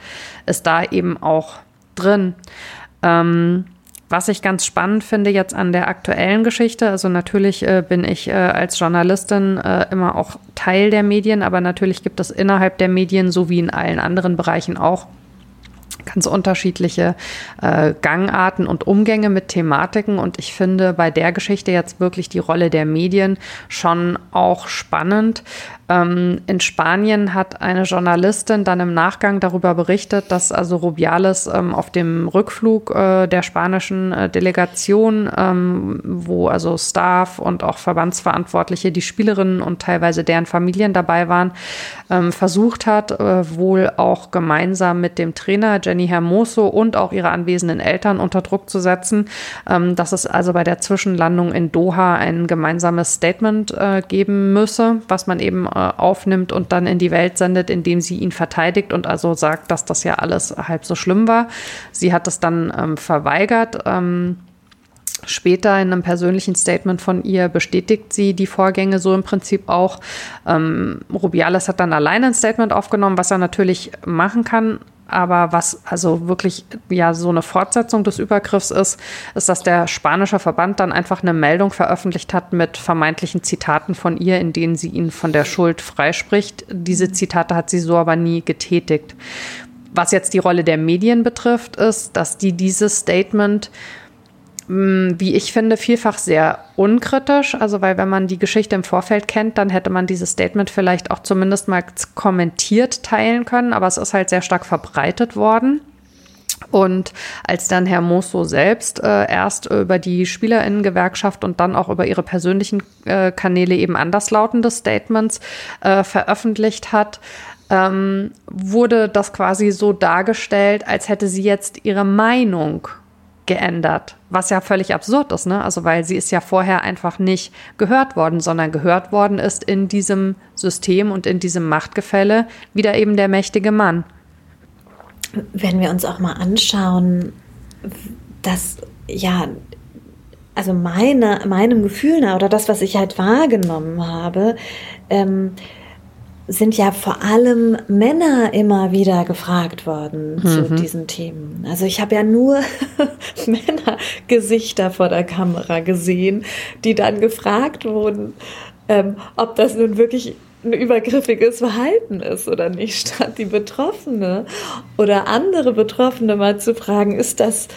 ist da eben auch drin. Ähm, was ich ganz spannend finde jetzt an der aktuellen Geschichte, also natürlich äh, bin ich äh, als Journalistin äh, immer auch Teil der Medien, aber natürlich gibt es innerhalb der Medien, so wie in allen anderen Bereichen auch, ganz unterschiedliche äh, Gangarten und Umgänge mit Thematiken. Und ich finde bei der Geschichte jetzt wirklich die Rolle der Medien schon auch spannend. Ähm, in Spanien hat eine Journalistin dann im Nachgang darüber berichtet, dass also Rubiales ähm, auf dem Rückflug äh, der spanischen äh, Delegation, ähm, wo also Staff und auch Verbandsverantwortliche, die Spielerinnen und teilweise deren Familien dabei waren, ähm, versucht hat, äh, wohl auch gemeinsam mit dem Trainer Jenny Hermoso und auch ihre anwesenden Eltern unter Druck zu setzen, ähm, dass es also bei der Zwischenlandung in Doha ein gemeinsames Statement äh, geben müsse, was man eben äh, aufnimmt und dann in die Welt sendet, indem sie ihn verteidigt und also sagt, dass das ja alles halb so schlimm war. Sie hat es dann ähm, verweigert. Ähm, Später in einem persönlichen Statement von ihr bestätigt sie die Vorgänge so im Prinzip auch. Ähm, Rubiales hat dann alleine ein Statement aufgenommen, was er natürlich machen kann, aber was also wirklich ja so eine Fortsetzung des Übergriffs ist, ist, dass der spanische Verband dann einfach eine Meldung veröffentlicht hat mit vermeintlichen Zitaten von ihr, in denen sie ihn von der Schuld freispricht. Diese Zitate hat sie so aber nie getätigt. Was jetzt die Rolle der Medien betrifft, ist, dass die dieses Statement wie ich finde, vielfach sehr unkritisch. Also, weil wenn man die Geschichte im Vorfeld kennt, dann hätte man dieses Statement vielleicht auch zumindest mal kommentiert teilen können, aber es ist halt sehr stark verbreitet worden. Und als dann Herr Mosso selbst äh, erst über die Spielerinnengewerkschaft und dann auch über ihre persönlichen äh, Kanäle eben anderslautende Statements äh, veröffentlicht hat, ähm, wurde das quasi so dargestellt, als hätte sie jetzt ihre Meinung geändert. Was ja völlig absurd ist, ne? Also, weil sie ist ja vorher einfach nicht gehört worden, sondern gehört worden ist in diesem System und in diesem Machtgefälle wieder eben der mächtige Mann. wenn wir uns auch mal anschauen, dass ja, also meine, meinem Gefühl nach oder das, was ich halt wahrgenommen habe, ähm, sind ja vor allem Männer immer wieder gefragt worden mhm. zu diesen Themen. Also ich habe ja nur Männergesichter vor der Kamera gesehen, die dann gefragt wurden, ähm, ob das nun wirklich ein übergriffiges Verhalten ist oder nicht, statt die Betroffene oder andere Betroffene mal zu fragen, ist das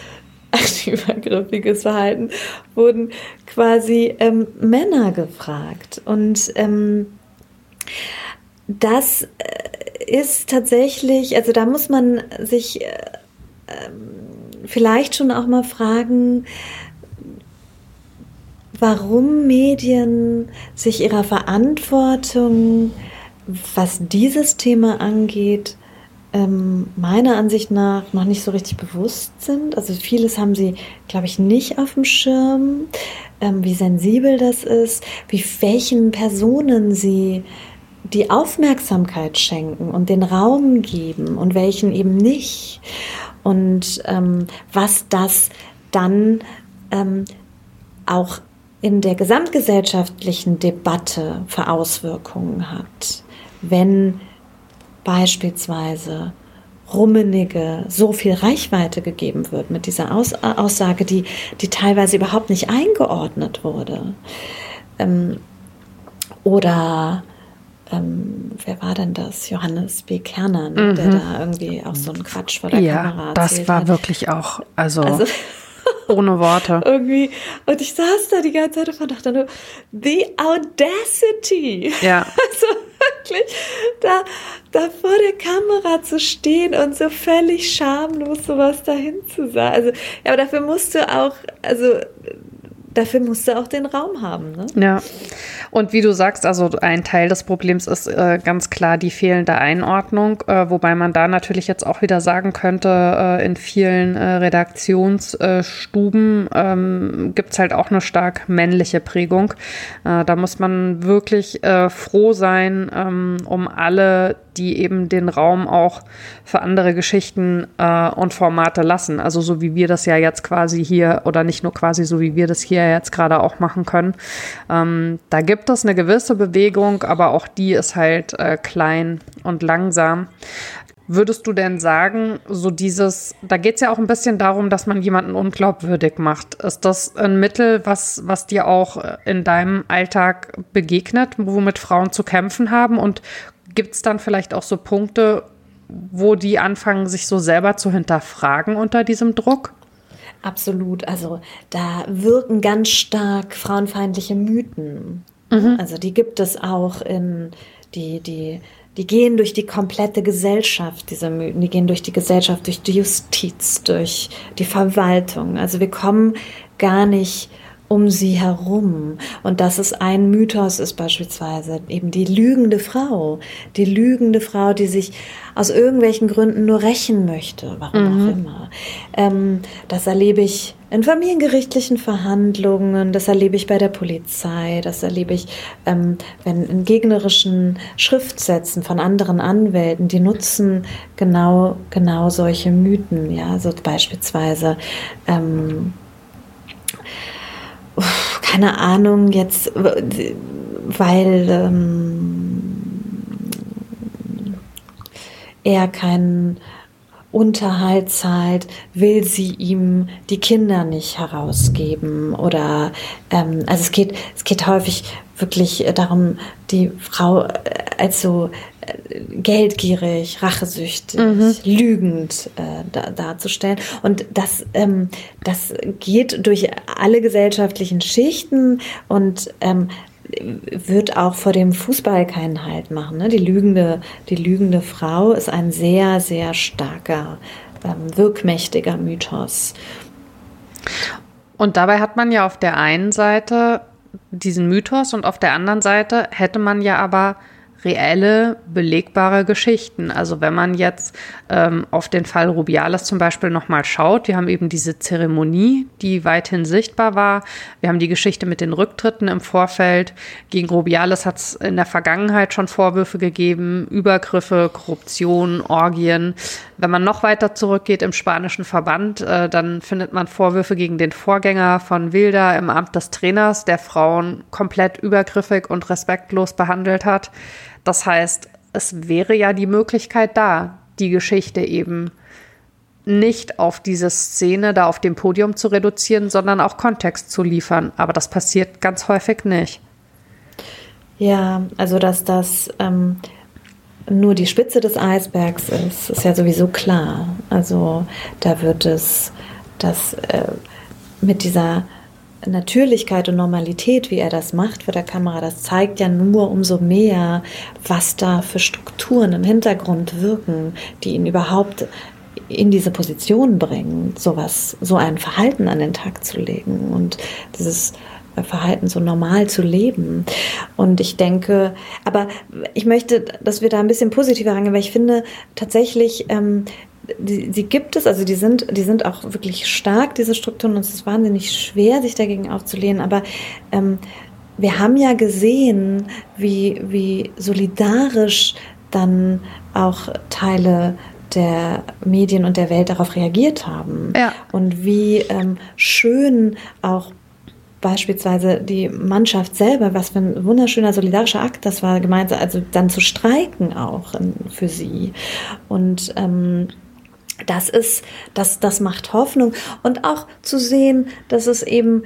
ein übergriffiges Verhalten, wurden quasi ähm, Männer gefragt. Und ähm, das äh, ist tatsächlich, also da muss man sich äh, ähm, vielleicht schon auch mal fragen, warum Medien sich ihrer Verantwortung, was dieses Thema angeht, ähm, meiner Ansicht nach noch nicht so richtig bewusst sind. Also vieles haben sie, glaube ich, nicht auf dem Schirm, ähm, wie sensibel das ist, wie welchen Personen sie die Aufmerksamkeit schenken und den Raum geben und welchen eben nicht. Und ähm, was das dann ähm, auch in der gesamtgesellschaftlichen Debatte für Auswirkungen hat, wenn beispielsweise Rummenige so viel Reichweite gegeben wird mit dieser Aus Aussage, die, die teilweise überhaupt nicht eingeordnet wurde. Ähm, oder ähm, wer war denn das? Johannes B. Kerner, ne? mhm. der da irgendwie auch so einen Quatsch vor der ja, Kamera erzählt das war hat. wirklich auch, also, also ohne Worte. irgendwie, und ich saß da die ganze Zeit und dachte nur, the audacity. Ja. Also wirklich, da, da vor der Kamera zu stehen und so völlig schamlos sowas dahin zu sagen. Also, ja, aber dafür musst du auch, also dafür musst du auch den Raum haben. Ne? Ja. Und wie du sagst, also ein Teil des Problems ist äh, ganz klar die fehlende Einordnung, äh, wobei man da natürlich jetzt auch wieder sagen könnte, äh, in vielen äh, Redaktionsstuben ähm, gibt es halt auch eine stark männliche Prägung. Äh, da muss man wirklich äh, froh sein ähm, um alle, die eben den Raum auch für andere Geschichten äh, und Formate lassen. Also so wie wir das ja jetzt quasi hier oder nicht nur quasi so wie wir das hier jetzt gerade auch machen können. Ähm, da gibt es eine gewisse Bewegung, aber auch die ist halt äh, klein und langsam. Würdest du denn sagen, so dieses, da geht es ja auch ein bisschen darum, dass man jemanden unglaubwürdig macht. Ist das ein Mittel, was, was dir auch in deinem Alltag begegnet, womit Frauen zu kämpfen haben? Und Gibt es dann vielleicht auch so Punkte, wo die anfangen, sich so selber zu hinterfragen unter diesem Druck? Absolut. Also da wirken ganz stark frauenfeindliche Mythen. Mhm. Also die gibt es auch in die, die, die gehen durch die komplette Gesellschaft, diese Mythen. Die gehen durch die Gesellschaft, durch die Justiz, durch die Verwaltung. Also wir kommen gar nicht um sie herum. Und das ist ein Mythos, ist beispielsweise eben die lügende Frau. Die lügende Frau, die sich aus irgendwelchen Gründen nur rächen möchte, warum mhm. auch immer. Ähm, das erlebe ich in familiengerichtlichen Verhandlungen, das erlebe ich bei der Polizei, das erlebe ich, ähm, wenn in gegnerischen Schriftsätzen von anderen Anwälten, die nutzen genau, genau solche Mythen, ja, so beispielsweise, ähm, keine Ahnung, jetzt, weil ähm, er keinen Unterhalt zahlt, will sie ihm die Kinder nicht herausgeben oder ähm, also es geht es geht häufig wirklich darum die Frau äh, als so geldgierig, rachesüchtig, mhm. lügend äh, da, darzustellen. Und das, ähm, das geht durch alle gesellschaftlichen Schichten und ähm, wird auch vor dem Fußball keinen Halt machen. Ne? Die, lügende, die lügende Frau ist ein sehr, sehr starker, ähm, wirkmächtiger Mythos. Und dabei hat man ja auf der einen Seite diesen Mythos und auf der anderen Seite hätte man ja aber reelle, belegbare Geschichten. Also wenn man jetzt ähm, auf den Fall Rubiales zum Beispiel nochmal schaut, wir haben eben diese Zeremonie, die weithin sichtbar war. Wir haben die Geschichte mit den Rücktritten im Vorfeld. Gegen Rubiales hat es in der Vergangenheit schon Vorwürfe gegeben, Übergriffe, Korruption, Orgien. Wenn man noch weiter zurückgeht im spanischen Verband, äh, dann findet man Vorwürfe gegen den Vorgänger von Wilda im Amt des Trainers, der Frauen komplett übergriffig und respektlos behandelt hat. Das heißt, es wäre ja die Möglichkeit da, die Geschichte eben nicht auf diese Szene da auf dem Podium zu reduzieren, sondern auch Kontext zu liefern. Aber das passiert ganz häufig nicht. Ja, also dass das ähm, nur die Spitze des Eisbergs ist, ist ja sowieso klar. Also da wird es das äh, mit dieser Natürlichkeit und Normalität, wie er das macht vor der Kamera, das zeigt ja nur umso mehr, was da für Strukturen im Hintergrund wirken, die ihn überhaupt in diese Position bringen, sowas, so ein Verhalten an den Tag zu legen und dieses Verhalten so normal zu leben. Und ich denke, aber ich möchte, dass wir da ein bisschen positiver rangehen, weil ich finde tatsächlich, ähm, die, die gibt es, also die sind, die sind auch wirklich stark, diese Strukturen, und es ist wahnsinnig schwer, sich dagegen aufzulehnen, aber ähm, wir haben ja gesehen, wie, wie solidarisch dann auch Teile der Medien und der Welt darauf reagiert haben. Ja. Und wie ähm, schön auch beispielsweise die Mannschaft selber, was für ein wunderschöner solidarischer Akt das war, gemeinsam, also dann zu streiken auch für sie. Und ähm, das ist, das, das macht Hoffnung. Und auch zu sehen, dass es eben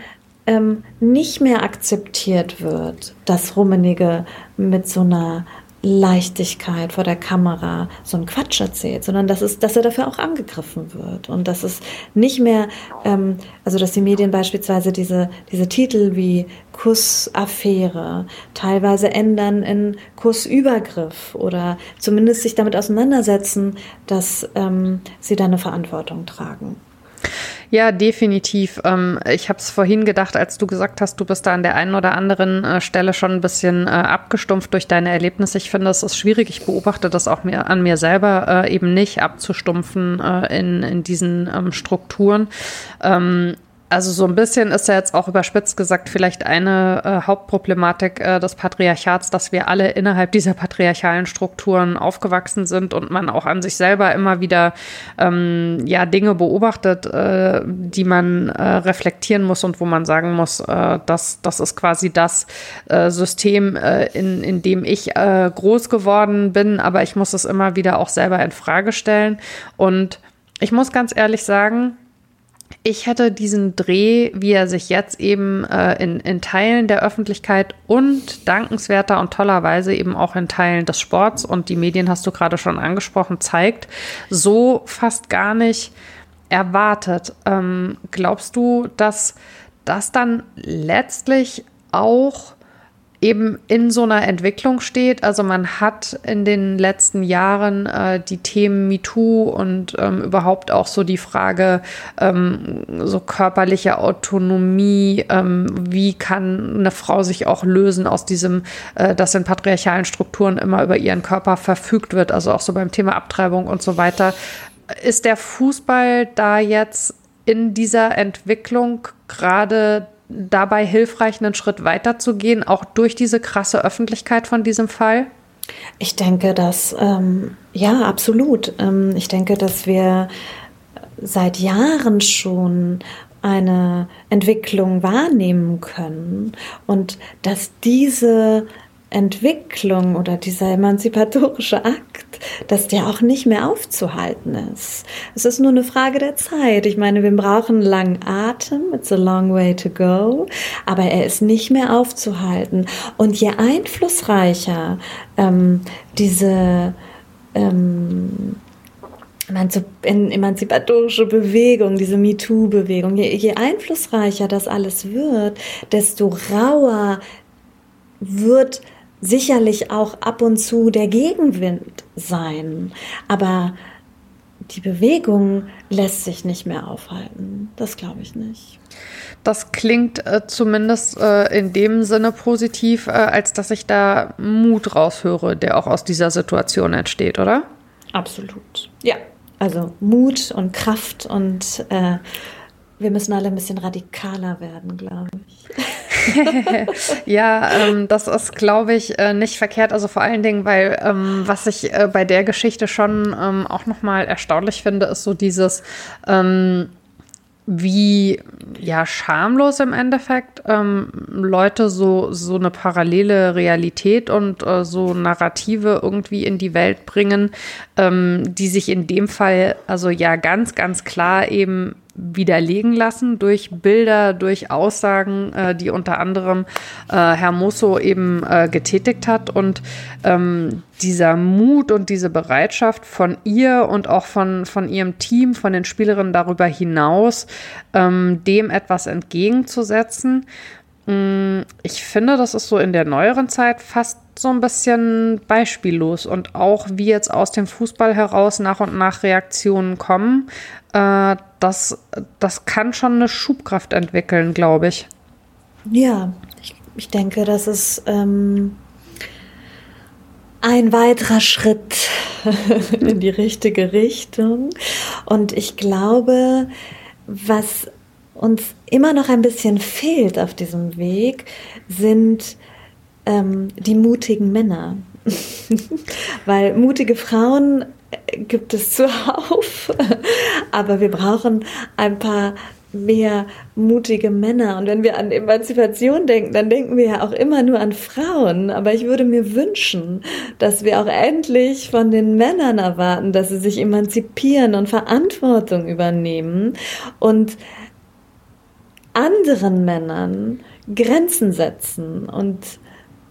ähm, nicht mehr akzeptiert wird, dass Rummenige mit so einer Leichtigkeit vor der Kamera so einen Quatsch erzählt, sondern dass, es, dass er dafür auch angegriffen wird und dass es nicht mehr, ähm, also dass die Medien beispielsweise diese, diese Titel wie Kussaffäre teilweise ändern in Kussübergriff oder zumindest sich damit auseinandersetzen, dass ähm, sie da eine Verantwortung tragen. Ja, definitiv. Ähm, ich habe es vorhin gedacht, als du gesagt hast, du bist da an der einen oder anderen äh, Stelle schon ein bisschen äh, abgestumpft durch deine Erlebnisse. Ich finde, es ist schwierig. Ich beobachte das auch mir, an mir selber äh, eben nicht abzustumpfen in, in diesen ähm, Strukturen. Also so ein bisschen ist ja jetzt auch überspitzt gesagt vielleicht eine äh, Hauptproblematik äh, des Patriarchats, dass wir alle innerhalb dieser patriarchalen Strukturen aufgewachsen sind und man auch an sich selber immer wieder ähm, ja Dinge beobachtet, äh, die man äh, reflektieren muss und wo man sagen muss, äh, dass das ist quasi das äh, System, äh, in, in dem ich äh, groß geworden bin, aber ich muss es immer wieder auch selber in Frage stellen. Und ich muss ganz ehrlich sagen, ich hätte diesen Dreh, wie er sich jetzt eben äh, in, in Teilen der Öffentlichkeit und dankenswerter und tollerweise eben auch in Teilen des Sports und die Medien hast du gerade schon angesprochen, zeigt, so fast gar nicht erwartet. Ähm, glaubst du, dass das dann letztlich auch eben in so einer Entwicklung steht. Also man hat in den letzten Jahren äh, die Themen MeToo und ähm, überhaupt auch so die Frage ähm, so körperliche Autonomie, ähm, wie kann eine Frau sich auch lösen aus diesem, äh, dass in patriarchalen Strukturen immer über ihren Körper verfügt wird, also auch so beim Thema Abtreibung und so weiter. Ist der Fußball da jetzt in dieser Entwicklung gerade dabei hilfreich, einen Schritt weiter zu gehen, auch durch diese krasse Öffentlichkeit von diesem Fall? Ich denke, dass, ähm, ja, absolut. Ähm, ich denke, dass wir seit Jahren schon eine Entwicklung wahrnehmen können und dass diese Entwicklung oder dieser emanzipatorische Akt, dass der auch nicht mehr aufzuhalten ist. Es ist nur eine Frage der Zeit. Ich meine, wir brauchen langen Atem, it's a long way to go, aber er ist nicht mehr aufzuhalten. Und je einflussreicher ähm, diese ähm, emanzipatorische Bewegung, diese MeToo-Bewegung, je, je einflussreicher das alles wird, desto rauer wird sicherlich auch ab und zu der Gegenwind sein. Aber die Bewegung lässt sich nicht mehr aufhalten. Das glaube ich nicht. Das klingt äh, zumindest äh, in dem Sinne positiv, äh, als dass ich da Mut raushöre, der auch aus dieser Situation entsteht, oder? Absolut. Ja. Also Mut und Kraft und äh, wir müssen alle ein bisschen radikaler werden, glaube ich. ja, ähm, das ist, glaube ich, äh, nicht verkehrt. Also vor allen Dingen, weil ähm, was ich äh, bei der Geschichte schon ähm, auch nochmal erstaunlich finde, ist so dieses, ähm, wie ja schamlos im Endeffekt ähm, Leute so so eine parallele Realität und äh, so Narrative irgendwie in die Welt bringen, ähm, die sich in dem Fall also ja ganz ganz klar eben widerlegen lassen durch Bilder, durch Aussagen, äh, die unter anderem äh, Herr Musso eben äh, getätigt hat. Und ähm, dieser Mut und diese Bereitschaft von ihr und auch von, von ihrem Team, von den Spielerinnen darüber hinaus, ähm, dem etwas entgegenzusetzen. Mm, ich finde, das ist so in der neueren Zeit fast so ein bisschen beispiellos und auch wie jetzt aus dem Fußball heraus nach und nach Reaktionen kommen, äh, das, das kann schon eine Schubkraft entwickeln, glaube ich. Ja, ich, ich denke, das ist ähm, ein weiterer Schritt in die richtige Richtung. Und ich glaube, was uns immer noch ein bisschen fehlt auf diesem Weg, sind ähm, die mutigen Männer. Weil mutige Frauen gibt es zuhauf, aber wir brauchen ein paar mehr mutige Männer. Und wenn wir an Emanzipation denken, dann denken wir ja auch immer nur an Frauen. Aber ich würde mir wünschen, dass wir auch endlich von den Männern erwarten, dass sie sich emanzipieren und Verantwortung übernehmen und anderen Männern Grenzen setzen und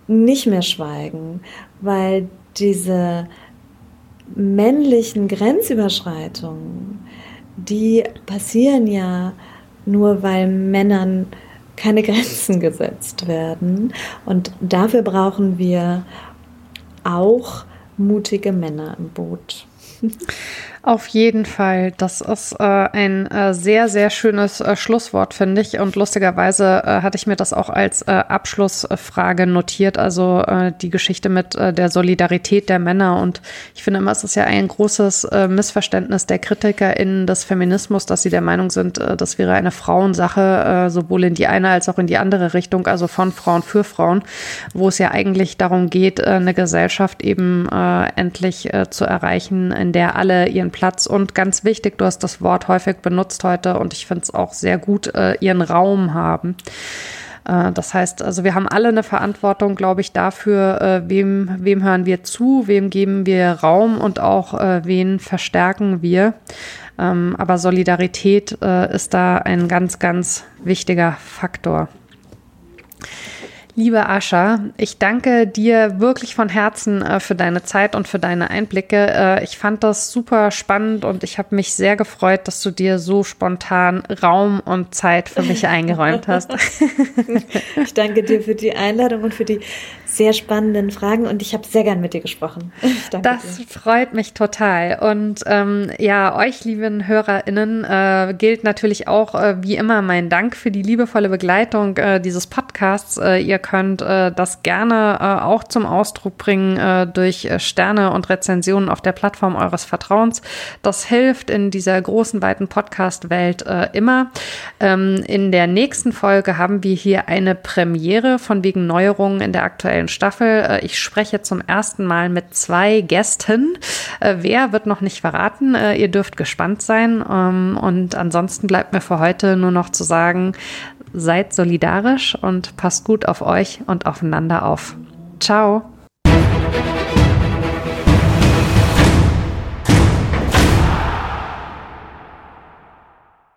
nicht mehr schweigen, weil diese männlichen Grenzüberschreitungen, die passieren ja nur, weil Männern keine Grenzen gesetzt werden. Und dafür brauchen wir auch mutige Männer im Boot. Auf jeden Fall. Das ist äh, ein äh, sehr, sehr schönes äh, Schlusswort, finde ich. Und lustigerweise äh, hatte ich mir das auch als äh, Abschlussfrage notiert. Also äh, die Geschichte mit der Solidarität der Männer. Und ich finde immer, es ist ja ein großes Missverständnis der KritikerInnen des Feminismus, dass sie der Meinung sind, das wäre eine Frauensache, sowohl in die eine als auch in die andere Richtung, also von Frauen für Frauen, wo es ja eigentlich darum geht, eine Gesellschaft eben endlich zu erreichen, in der alle ihren Platz und ganz wichtig, du hast das Wort häufig benutzt heute und ich finde es auch sehr gut, äh, ihren Raum haben. Äh, das heißt, also wir haben alle eine Verantwortung, glaube ich, dafür, äh, wem, wem hören wir zu, wem geben wir Raum und auch äh, wen verstärken wir. Ähm, aber Solidarität ist da ein ganz, ganz wichtiger Faktor. Liebe Ascha, ich danke dir wirklich von Herzen äh, für deine Zeit und für deine Einblicke. Äh, ich fand das super spannend und ich habe mich sehr gefreut, dass du dir so spontan Raum und Zeit für mich eingeräumt hast. ich danke dir für die Einladung und für die sehr spannenden Fragen und ich habe sehr gern mit dir gesprochen. das dir. freut mich total. Und ähm, ja, euch, lieben HörerInnen, äh, gilt natürlich auch äh, wie immer mein Dank für die liebevolle Begleitung äh, dieses Podcasts. Äh, ihr könnt äh, das gerne äh, auch zum Ausdruck bringen durch Sterne und Rezensionen auf der Plattform eures Vertrauens. Das hilft in dieser großen, weiten Podcast-Welt immer. Ähm, in der nächsten Folge haben wir hier eine Premiere von wegen Neuerungen in der aktuellen Staffel. Äh, ich spreche zum ersten Mal mit zwei Gästen. Äh, wer wird noch nicht verraten? Äh, ihr dürft gespannt sein. Ähm, und ansonsten bleibt mir für heute nur noch zu sagen, seid solidarisch und passt gut auf euch und aufeinander auf. Ciao.